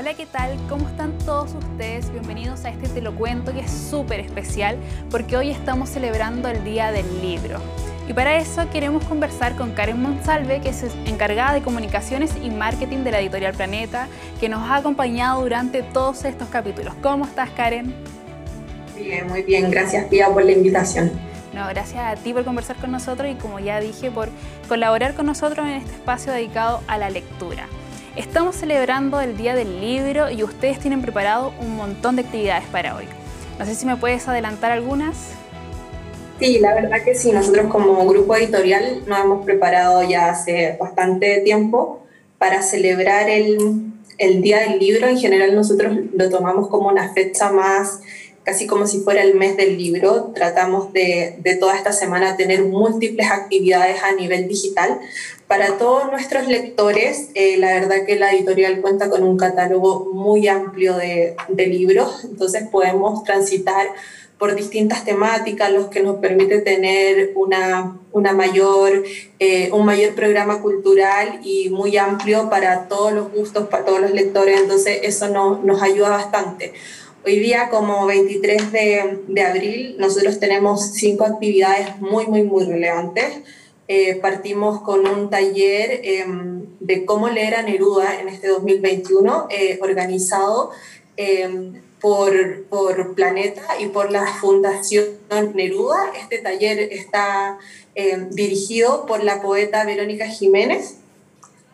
Hola, ¿qué tal? ¿Cómo están todos ustedes? Bienvenidos a este Te lo cuento que es súper especial porque hoy estamos celebrando el Día del Libro. Y para eso queremos conversar con Karen Monsalve, que es encargada de comunicaciones y marketing de la editorial Planeta, que nos ha acompañado durante todos estos capítulos. ¿Cómo estás, Karen? Bien, muy bien. Gracias, Pia, por la invitación. No, gracias a ti por conversar con nosotros y como ya dije, por colaborar con nosotros en este espacio dedicado a la lectura. Estamos celebrando el Día del Libro y ustedes tienen preparado un montón de actividades para hoy. No sé si me puedes adelantar algunas. Sí, la verdad que sí. Nosotros como grupo editorial nos hemos preparado ya hace bastante tiempo para celebrar el, el Día del Libro. En general nosotros lo tomamos como una fecha más casi como si fuera el mes del libro. Tratamos de, de, toda esta semana tener múltiples actividades a nivel digital. Para todos nuestros lectores, eh, la verdad que la editorial cuenta con un catálogo muy amplio de, de libros, entonces podemos transitar por distintas temáticas, los que nos permite tener una, una mayor, eh, un mayor programa cultural y muy amplio para todos los gustos, para todos los lectores, entonces eso no, nos ayuda bastante. Hoy día, como 23 de, de, abril, nosotros tenemos cinco actividades muy, muy, muy relevantes. Eh, partimos con un taller eh, de cómo leer a Neruda en este 2021, eh, organizado por, por, Planeta y por la Fundación Neruda. Este taller está dirigido por la poeta Verónica Jiménez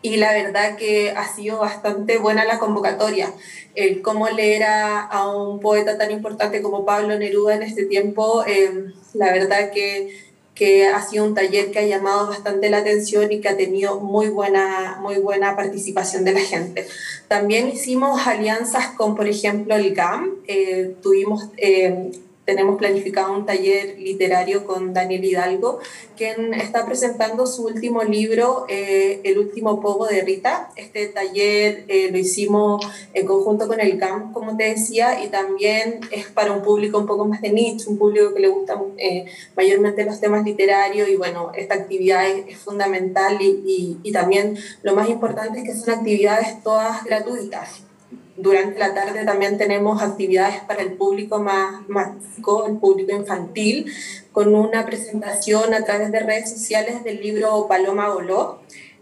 y la verdad que ha sido bastante buena la convocatoria. El cómo leer a, a un poeta tan importante como Pablo Neruda en este tiempo, eh, la verdad que, que, ha sido un taller que ha llamado bastante la atención y que ha tenido muy buena, muy buena participación de la gente. También hicimos alianzas con, por ejemplo, el GAM, eh, tuvimos... Eh, tenemos planificado un taller literario con Daniel Hidalgo, quien está presentando su último libro, eh, El último pogo de Rita. Este taller eh, lo hicimos en conjunto con el CAMP, como te decía, y también es para un público un poco más de nicho, un público que le gustan eh, mayormente los temas literarios, y bueno, esta actividad es, fundamental y, y, y también lo más importante es que son actividades todas gratuitas durante la tarde también tenemos actividades para el público más, más el público infantil, con una presentación a través de redes sociales del libro Paloma Goló.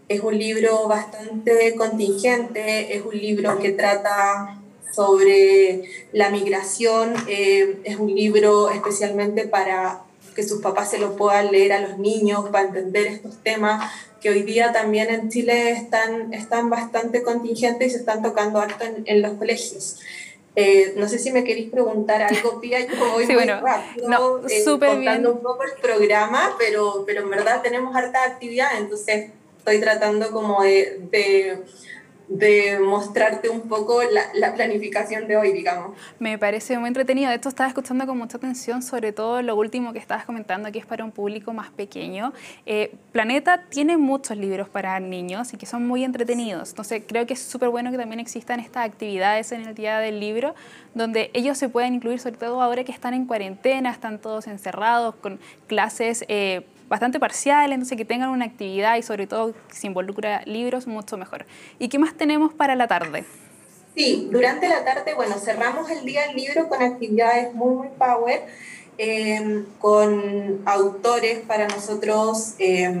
Es un libro bastante contingente, es un libro que trata sobre la migración, eh, es un libro especialmente para que sus papás se lo puedan leer a los niños, para entender estos temas, que hoy día también en Chile están, están bastante contingentes y se están tocando harto en, en los colegios. Eh, no sé si me queréis preguntar algo, Pía, yo voy sí, muy bueno, rápido no, eh, contando bien. un poco el programa, pero, pero en verdad tenemos harta actividad, entonces estoy tratando como de, de de mostrarte un poco la, la, planificación de hoy, digamos. Me parece muy entretenido. De hecho, estaba escuchando con mucha atención, sobre todo lo último que estabas comentando, que es para un público más pequeño. Eh, Planeta tiene muchos libros para niños y que son muy entretenidos. Entonces, creo que es súper bueno que también existan estas actividades en el Día del Libro, donde ellos se pueden incluir, sobre todo ahora que están en cuarentena, están todos encerrados, con clases... Eh, bastante parcial, entonces que tengan una actividad y sobre todo se involucra libros, mucho mejor. ¿Y qué más tenemos para la tarde? Sí, durante la tarde, bueno, cerramos el día del libro con actividades muy, muy power, eh, con autores para nosotros eh,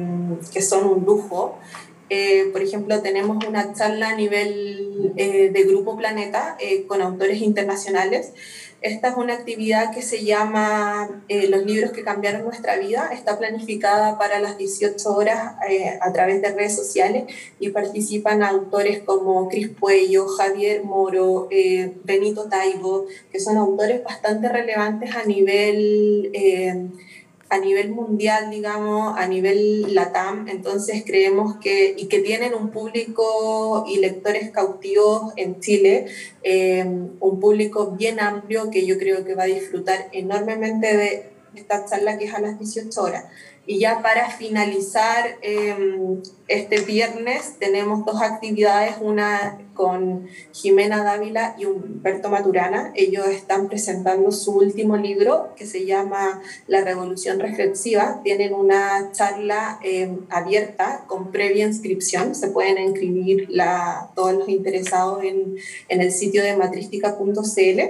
que son un lujo. Eh, por ejemplo, tenemos una charla a nivel eh, de Grupo Planeta eh, con autores internacionales. Esta es una actividad que se llama Los libros que cambiaron nuestra vida. Está planificada para las 18 horas a través de redes sociales y participan autores como Cris Puello, Javier Moro, Benito Taibo, que son autores bastante relevantes a nivel a nivel mundial, digamos, a nivel LATAM, entonces creemos que, y que tienen un público y lectores cautivos en Chile, eh, un público bien amplio que yo creo que va a disfrutar enormemente de esta charla que es a las 18 horas. Y ya para finalizar em, este viernes tenemos dos actividades, una con Jimena Dávila y Humberto Maturana. Ellos están presentando su último libro que se llama La Revolución Reflexiva. Tienen una charla em, abierta con previa inscripción. Se pueden inscribir la, todos los interesados en, en el sitio de matrística.cl.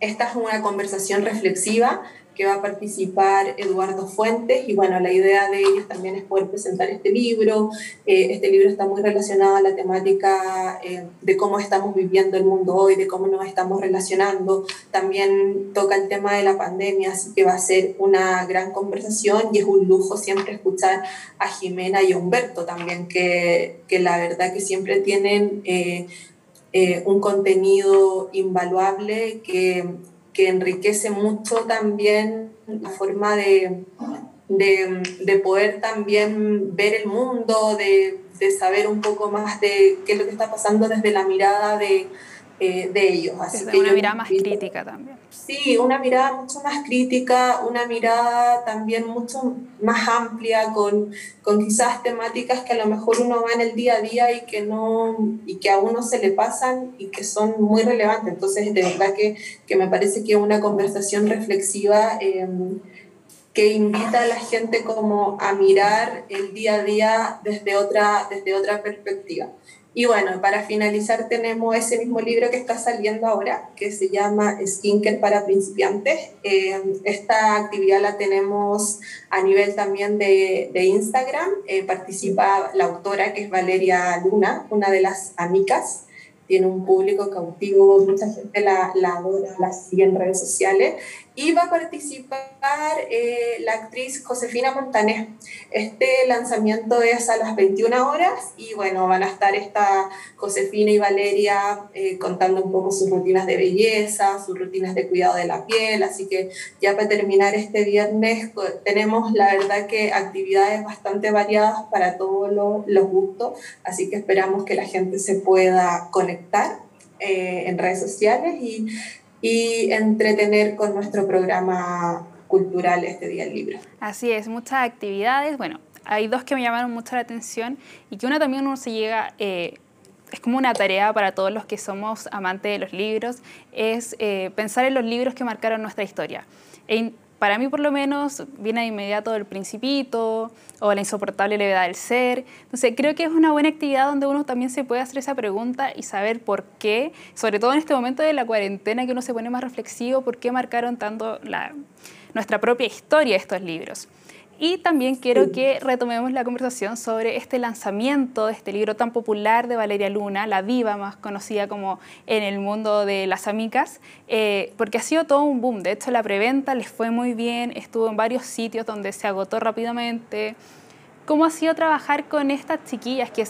Esta es una conversación reflexiva que va a participar Eduardo Fuentes y bueno, la idea de ellos también es poder presentar este libro. Eh, este libro está muy relacionado a la temática eh, de cómo estamos viviendo el mundo hoy, de cómo nos estamos relacionando. También toca el tema de la pandemia, así que va a ser una gran conversación y es un lujo siempre escuchar a Jimena y a Humberto también, que, que la verdad que siempre tienen... Eh, un contenido invaluable que que enriquece mucho también la forma de, de, poder también ver el mundo, de, de, saber un poco más de qué es lo que está pasando desde la mirada de, eh, de ellos. Así que una mirada más crítica también. Sí, una mirada mucho más crítica, una mirada también mucho más amplia, con, con quizás temáticas que a lo mejor uno va en el día a día y que, no, y que a uno se le pasan y que son muy relevantes. Entonces, de verdad que, que me parece que una conversación reflexiva. Em, que invita a la gente como a mirar el día a día desde otra, desde otra perspectiva. Y bueno, para finalizar tenemos ese mismo libro que está saliendo ahora, que se llama Skincare para principiantes. Eh, esta actividad la tenemos a nivel también de, de Instagram. Eh, participa la autora, que es Valeria Luna, una de las amigas tiene un público cautivo, mucha gente la, la adora, la sigue en redes sociales va a participar eh, la actriz Josefina Montané. Este lanzamiento es a las 21 horas y bueno, van a estar esta Josefina y Valeria eh, contando un poco sus rutinas de belleza, sus rutinas de cuidado de la piel, así que ya para terminar este viernes tenemos la verdad que actividades bastante variadas para todos los gustos, así que esperamos que la gente se pueda conectar eh, en redes sociales y y entretener con nuestro programa cultural este día del libro. Así es, muchas actividades. Bueno, hay dos que me llamaron mucho la atención y que una también uno se llega... Eh, es como una tarea para todos los que somos amantes de los libros, es eh, pensar en los libros que marcaron nuestra historia. E para mí por lo menos viene de inmediato El Principito o La insoportable levedad del ser. Entonces creo que es una buena actividad donde uno también se puede hacer esa pregunta y saber por qué, sobre todo en este momento de la cuarentena que uno se pone más reflexivo, por qué marcaron tanto la, nuestra propia historia estos libros. Y también quiero que retomemos la conversación sobre este lanzamiento de este libro tan popular de Valeria Luna, la diva más conocida como en el mundo de las amicas, eh, porque ha sido todo un boom. De hecho, la preventa les fue muy bien, estuvo en varios sitios donde se agotó rápidamente. ¿Cómo ha sido trabajar con estas chiquillas que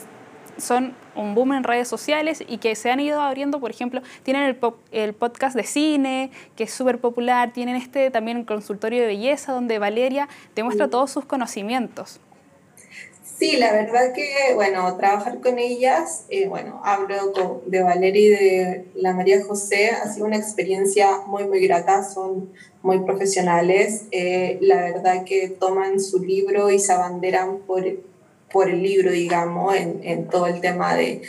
son un boom en redes sociales y que se han ido abriendo, por ejemplo, tienen el, el podcast de cine, que es súper popular, tienen este también el consultorio de belleza, donde Valeria demuestra todos sus conocimientos. Sí, la verdad que, bueno, trabajar con ellas, eh, bueno, hablo de Valeria y de la María José, ha sido una experiencia muy, muy grata, son muy profesionales, eh, la verdad que toman su libro y se abanderan por por el libro, digamos, en, en todo el tema de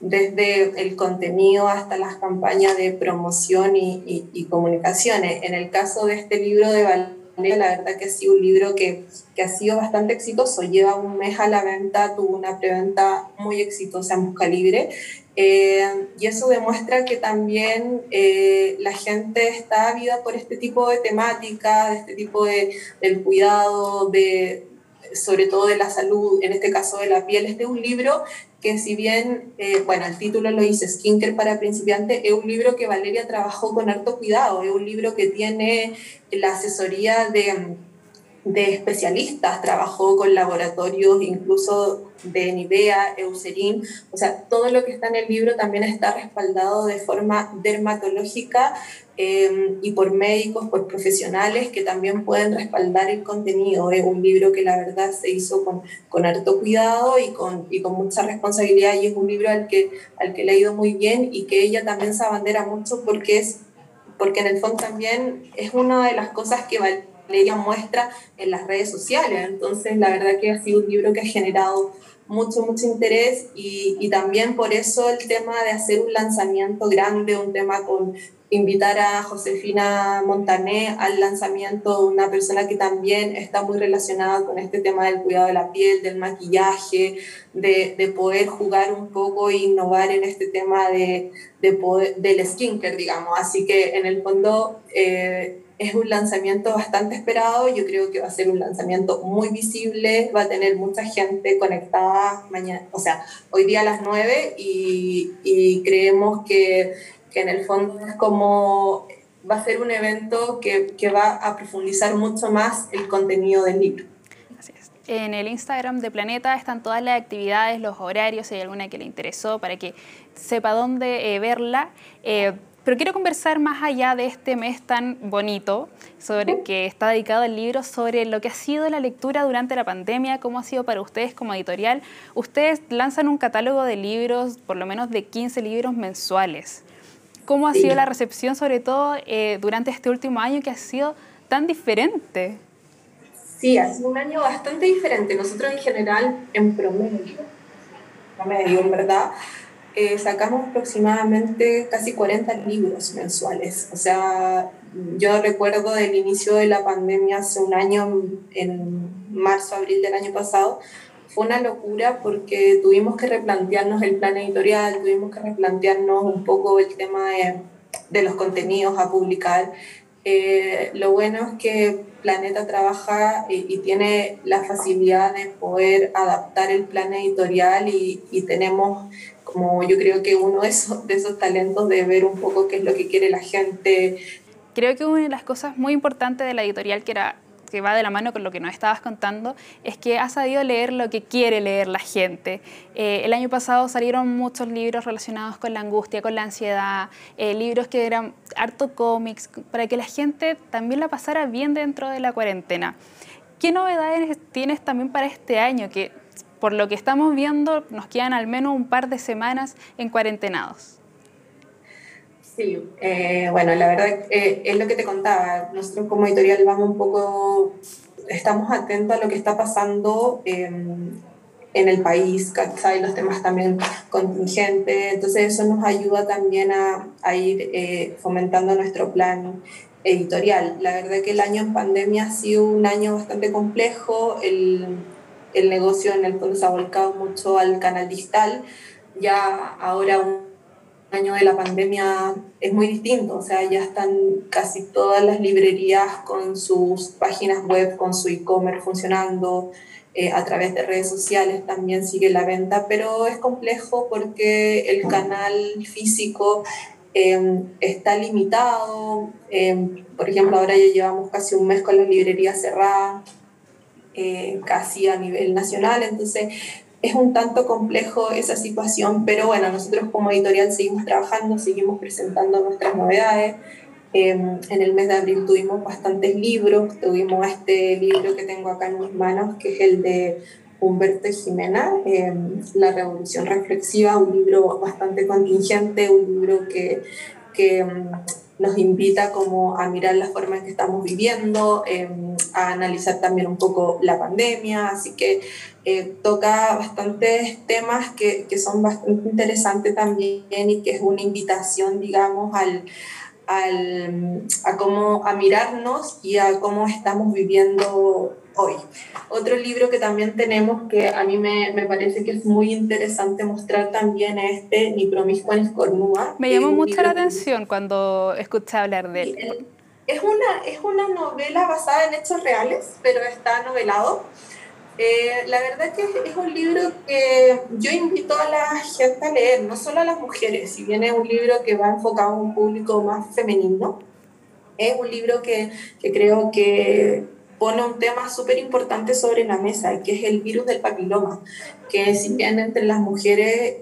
desde el contenido hasta las campañas de promoción y, y, comunicaciones. En el caso de este libro de Valeria, la verdad que ha sido un libro que, que, ha sido bastante exitoso. Lleva un mes a la venta, tuvo una preventa muy exitosa en Busca Libre. Eh, y eso demuestra que también eh, la gente está ávida por este tipo de temática, de este tipo de, del cuidado, de, sobre todo de la salud, en este caso de la piel. Es un libro que si bien, eh, bueno, el título lo dice Skincare para principiantes, es un libro que Valeria trabajó con harto cuidado, es un libro que tiene la asesoría de, de especialistas, trabajó con laboratorios incluso de Nivea, Eucerin, o sea, todo lo que está en el libro también está respaldado de forma dermatológica Em, y por médicos, por profesionales que también pueden respaldar el contenido. Es un libro que la verdad se hizo con, con harto cuidado y con, y con mucha responsabilidad y es un libro al que, al que le ha ido muy bien y que ella también se abandera mucho porque, es, porque en el fondo también es una de las cosas que ella muestra en las redes sociales. Entonces, la verdad que ha sido un libro que ha generado mucho, mucho interés y, y, también por eso el tema de hacer un lanzamiento grande, un tema con invitar a Josefina Montané al lanzamiento una persona que también está muy relacionada con este tema del cuidado de la piel, del maquillaje, de, de poder jugar un poco e innovar en este tema de, de poder, del skincare, digamos. Así que en el fondo... Eh, es un lanzamiento bastante esperado, yo creo que va a ser un lanzamiento muy visible, va a tener mucha gente conectada mañana, o sea, hoy día a las 9 y, y creemos que, que, en el fondo es como, va a ser un evento que, que va a profundizar mucho más el contenido del libro. En el Instagram de Planeta están todas las actividades, los horarios, si hay alguna que le interesó, para que sepa dónde eh, verla. Eh, pero quiero conversar más allá de este mes tan bonito, sobre que está dedicado al libro, sobre lo que ha sido la lectura durante la pandemia, cómo ha sido para ustedes como editorial. Ustedes lanzan un catálogo de libros, por lo menos de 15 libros mensuales. ¿Cómo ha sido la recepción, sobre todo eh, durante este último año que ha sido tan diferente? Sí, ha sido un año bastante diferente. Nosotros en general, en promedio, promedio, en verdad, eh, sacamos aproximadamente casi 40 libros mensuales. O sea, yo recuerdo del inicio de la pandemia hace un año, en marzo, abril del año pasado, fue una locura porque tuvimos que replantearnos el plan editorial, tuvimos que replantearnos un poco el tema de, de los contenidos a publicar. Eh, lo bueno es que Planeta trabaja y, y, tiene la facilidad de poder adaptar el plan editorial y, y tenemos como yo creo que uno de esos, de esos talentos de ver un poco qué es lo que quiere la gente. Creo que una de las cosas muy importantes de la editorial que era que va de la mano con lo que nos estabas contando, es que ha sabido leer lo que quiere leer la gente. Eh, el año pasado salieron muchos libros relacionados con la angustia, con la ansiedad, eh, libros que eran harto cómics, para que la gente también la pasara bien dentro de la cuarentena. ¿Qué novedades tienes también para este año? Que por lo que estamos viendo, nos quedan al menos un par de semanas en cuarentenados. Sí, eh, bueno, la verdad eh, es lo que te contaba. Nosotros como editorial vamos un poco, estamos atentos a lo que está pasando en el país, ¿cachai? Los temas también contingentes. Entonces eso nos ayuda también a, a ir eh, fomentando nuestro plan editorial. La verdad que el año en pandemia ha sido un año bastante complejo. El, el negocio en el fondo se ha volcado mucho al canal digital. Ya ahora un año de la pandemia es muy distinto, o sea, ya están casi todas las librerías con sus páginas web, con su e-commerce funcionando. Eh, a través de redes sociales también sigue la venta, pero es complejo porque el canal físico eh, está limitado. Eh, por ejemplo, ahora ya llevamos casi un mes con las librerías cerradas eh, casi a nivel nacional, entonces es un tanto complejo esa situación, pero bueno, nosotros como editorial seguimos trabajando, seguimos presentando nuestras novedades. Em, en el mes de abril tuvimos bastantes libros, tuvimos este libro que tengo acá en mis manos, que es el de Humberto Jimena, em, La Revolución Reflexiva, un libro bastante contingente, un libro que, que em, nos invita como a mirar la forma en que estamos viviendo, em, a analizar también un poco la pandemia, así que eh, toca bastantes temas que, que, son bastante interesantes también y que es una invitación, digamos, al, al, a, cómo, a mirarnos y a cómo estamos viviendo hoy. Otro libro que también tenemos que a mí me, me parece que es muy interesante mostrar también este, Ni promiscua ni cornúa. Me llamó mucho la atención cuando escuché hablar de él. Es una, es una novela basada en hechos reales, pero está novelado. Eh, la verdad que es un libro que yo invito a la gente a leer, no solo a las mujeres, si bien es un libro que va enfocado a un público más femenino, es un libro que, que creo que pone un tema súper importante sobre la mesa, que es el virus del papiloma, que si bien entre las mujeres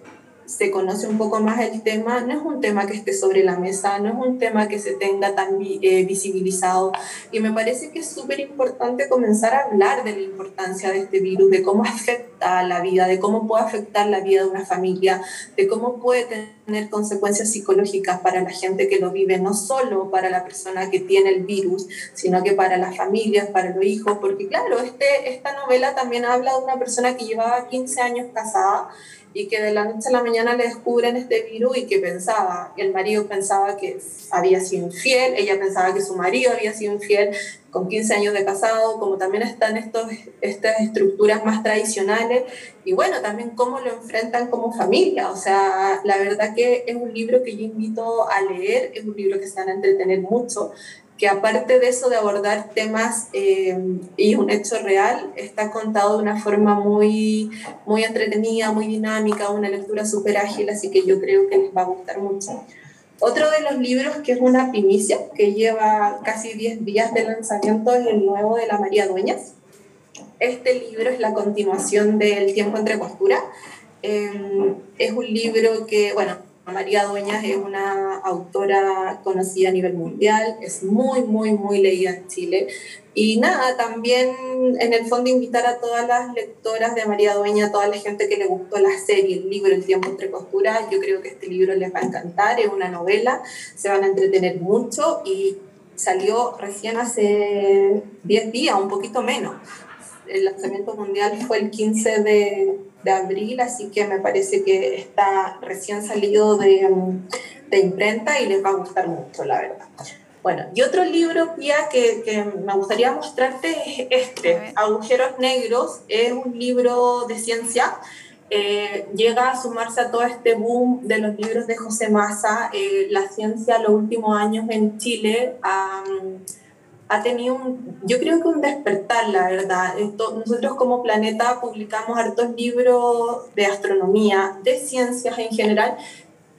se conoce un poco más el tema, no es un tema que esté sobre la mesa, no es un tema que se tenga tan eh, visibilizado. Y me parece que es súper importante comenzar a hablar de la importancia de este virus, de cómo afecta la vida, de cómo puede afectar la vida de una familia, de cómo puede tener consecuencias psicológicas para la gente que lo vive, no solo para la persona que tiene el virus, sino que para las familias, para los hijos, porque claro, este, esta novela también habla de una persona que llevaba 15 años casada y que de la noche a la mañana le descubren este virus y que pensaba, el marido pensaba que había sido infiel, ella pensaba que su marido había sido infiel con 15 años de casado, como también están estos, estas estructuras más tradicionales y bueno, también cómo lo enfrentan como familia, o sea, la verdad que es un libro que yo invito a leer, es un libro que se van a entretener mucho, que aparte de eso de abordar temas eh, y un hecho real, está contado de una forma muy, muy entretenida, muy dinámica, una lectura súper ágil, así que yo creo que les va a gustar mucho. Otro de los libros que es una primicia, que lleva casi 10 días de lanzamiento, es el nuevo de la María Dueñas. Este libro es la continuación del Tiempo entre Costura. Eh, es un libro que, bueno, María Dueñas es una autora conocida a nivel mundial, es muy, muy, muy leída en Chile. Y nada, también en el fondo invitar a todas las lectoras de María Dueña, a toda la gente que le gustó la serie, el libro El tiempo entre costuras, yo creo que este libro les va a encantar, es una novela, se van a entretener mucho y salió recién hace 10 días, un poquito menos. El lanzamiento mundial fue el 15 de, de abril, así que me parece que está recién salido de, de, imprenta y les va a gustar mucho, la verdad. Bueno, y otro libro, Pia, que, que me gustaría mostrarte es este, Agujeros Negros, es un libro de ciencia, eh, llega a sumarse a todo este boom de los libros de José Massa, eh, la ciencia los últimos años en Chile ha tenido un, yo creo que un despertar, la verdad. Nosotros como planeta publicamos hartos libros de astronomía, de ciencias en general,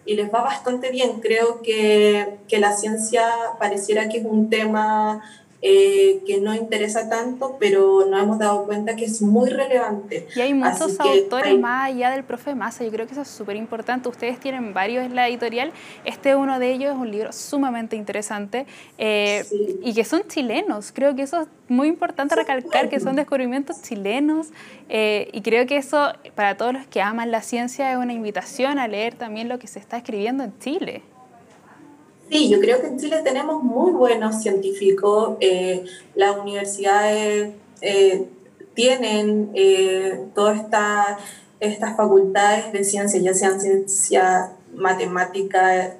y les va bastante bien. Creo que, que la ciencia pareciera que es un tema eh, que no interesa tanto, pero nos hemos dado cuenta que es muy relevante. Y hay muchos autores más allá del profe Massa, yo creo que eso es súper importante. Ustedes tienen varios en la editorial, este uno de ellos es un libro sumamente interesante eh, y que son chilenos. Creo que eso es muy importante recalcar, que son descubrimientos chilenos eh, y creo que eso para todos los que aman la ciencia es una invitación a leer también lo que se está escribiendo en Chile. Sí, yo creo que en Chile tenemos muy buenos científicos. Eh, las universidades eh, tienen eh, todas estas facultades de ciencia, ya sean ciencia matemática,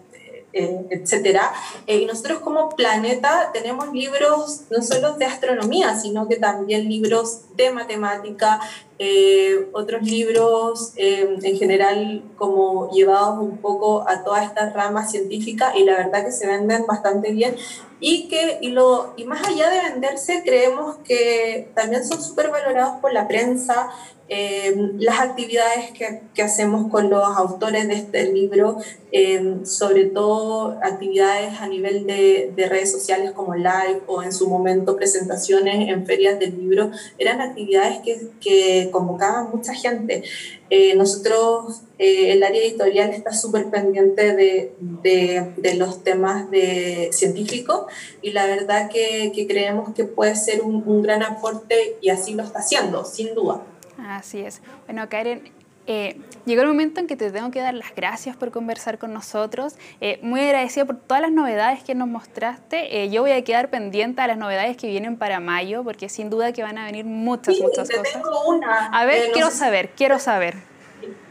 eh, etcétera. Eh, y nosotros como planeta tenemos libros no solo de astronomía, sino que también libros de matemática, eh, otros libros en general como llevados un poco a todas estas ramas científicas y la verdad que se venden bastante bien y que y lo y más allá de venderse creemos que también son súper valorados por la prensa Em, las actividades que, que, hacemos con los autores de este libro, em, sobre todo actividades a nivel de, de, redes sociales como live o en su momento presentaciones en ferias del libro, eran actividades que, que convocaban mucha gente. Eh, nosotros, eh, el área editorial está súper pendiente de, de, los temas de científicos y la verdad que, creemos que puede ser un gran aporte y así lo está haciendo, sin duda. Así es. Bueno, Karen, eh, llegó el momento en que te tengo que dar las gracias por conversar con nosotros. Eh, muy agradecida por todas las novedades que nos mostraste. Eh, yo voy a quedar pendiente a las novedades que vienen para mayo, porque sin duda que van a venir muchas, muchas cosas. Tengo una. A ver, quiero saber, quiero saber.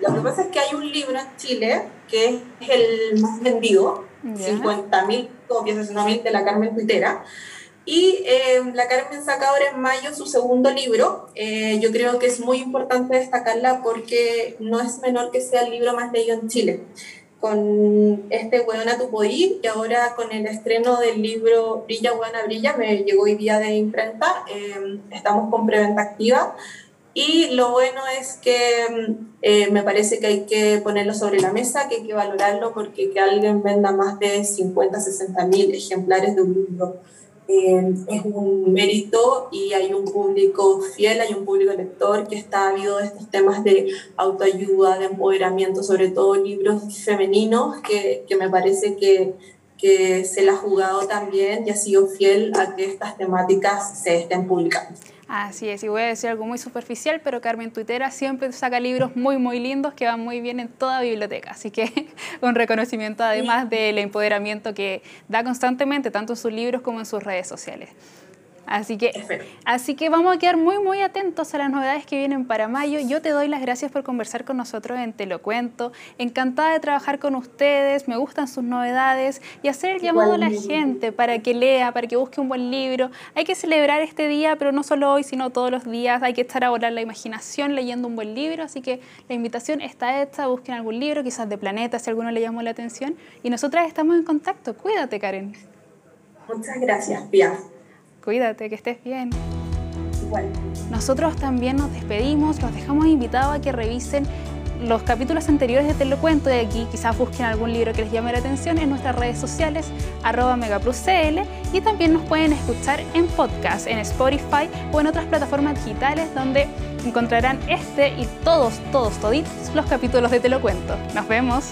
Lo que pasa es que hay un libro en Chile que es el más vendido, 50.000 copias, 60.000 de la Carmen Tuitera y eh, la Carmen saca ahora en mayo su segundo libro. Eh, yo creo que es muy importante destacarla porque no es menor que sea el libro más leído en Chile. Con este Buena tu Poder y ahora con el estreno del libro Brilla, Buena, Brilla, me llegó hoy día de imprenta. Eh, estamos con preventa activa. Y lo bueno es que me parece que hay que ponerlo sobre la mesa, que hay que valorarlo porque que alguien venda más de 50, 60 mil ejemplares de un libro eh, es un mérito y hay un público fiel, hay un público lector que está habido de estos temas de autoayuda, de empoderamiento, sobre todo libros femeninos, que, que me parece que, que se la ha jugado también y ha sido fiel a que estas temáticas se estén publicando. Así es, y voy a decir algo muy superficial, pero Carmen Tuitera siempre saca libros muy, muy lindos que van muy bien en toda biblioteca. Así que un reconocimiento además del empoderamiento que da constantemente, tanto en sus libros como en sus redes sociales. Así que, así que vamos a quedar muy, muy atentos a las novedades que vienen para mayo. Yo te doy las gracias por conversar con nosotros en Te lo cuento. Encantada de trabajar con ustedes, me gustan sus novedades y hacer el llamado a la gente para que lea, para que busque un buen libro. Hay que celebrar este día, pero no solo hoy, sino todos los días. Hay que estar a volar la imaginación leyendo un buen libro. Así que la invitación está hecha, busquen algún libro, quizás de Planeta, si alguno le llamó la atención. Y nosotras estamos en contacto. Cuídate, Karen. Muchas gracias, Pia. Cuídate, que estés bien. Nosotros también nos despedimos, los dejamos invitados a que revisen los capítulos anteriores de Te lo cuento de aquí, quizás busquen algún libro que les llame la atención en nuestras redes sociales, arroba megapluscl, y también nos pueden escuchar en podcast, en Spotify o en otras plataformas digitales donde encontrarán este y todos, todos, toditos los capítulos de Te lo cuento. Nos vemos.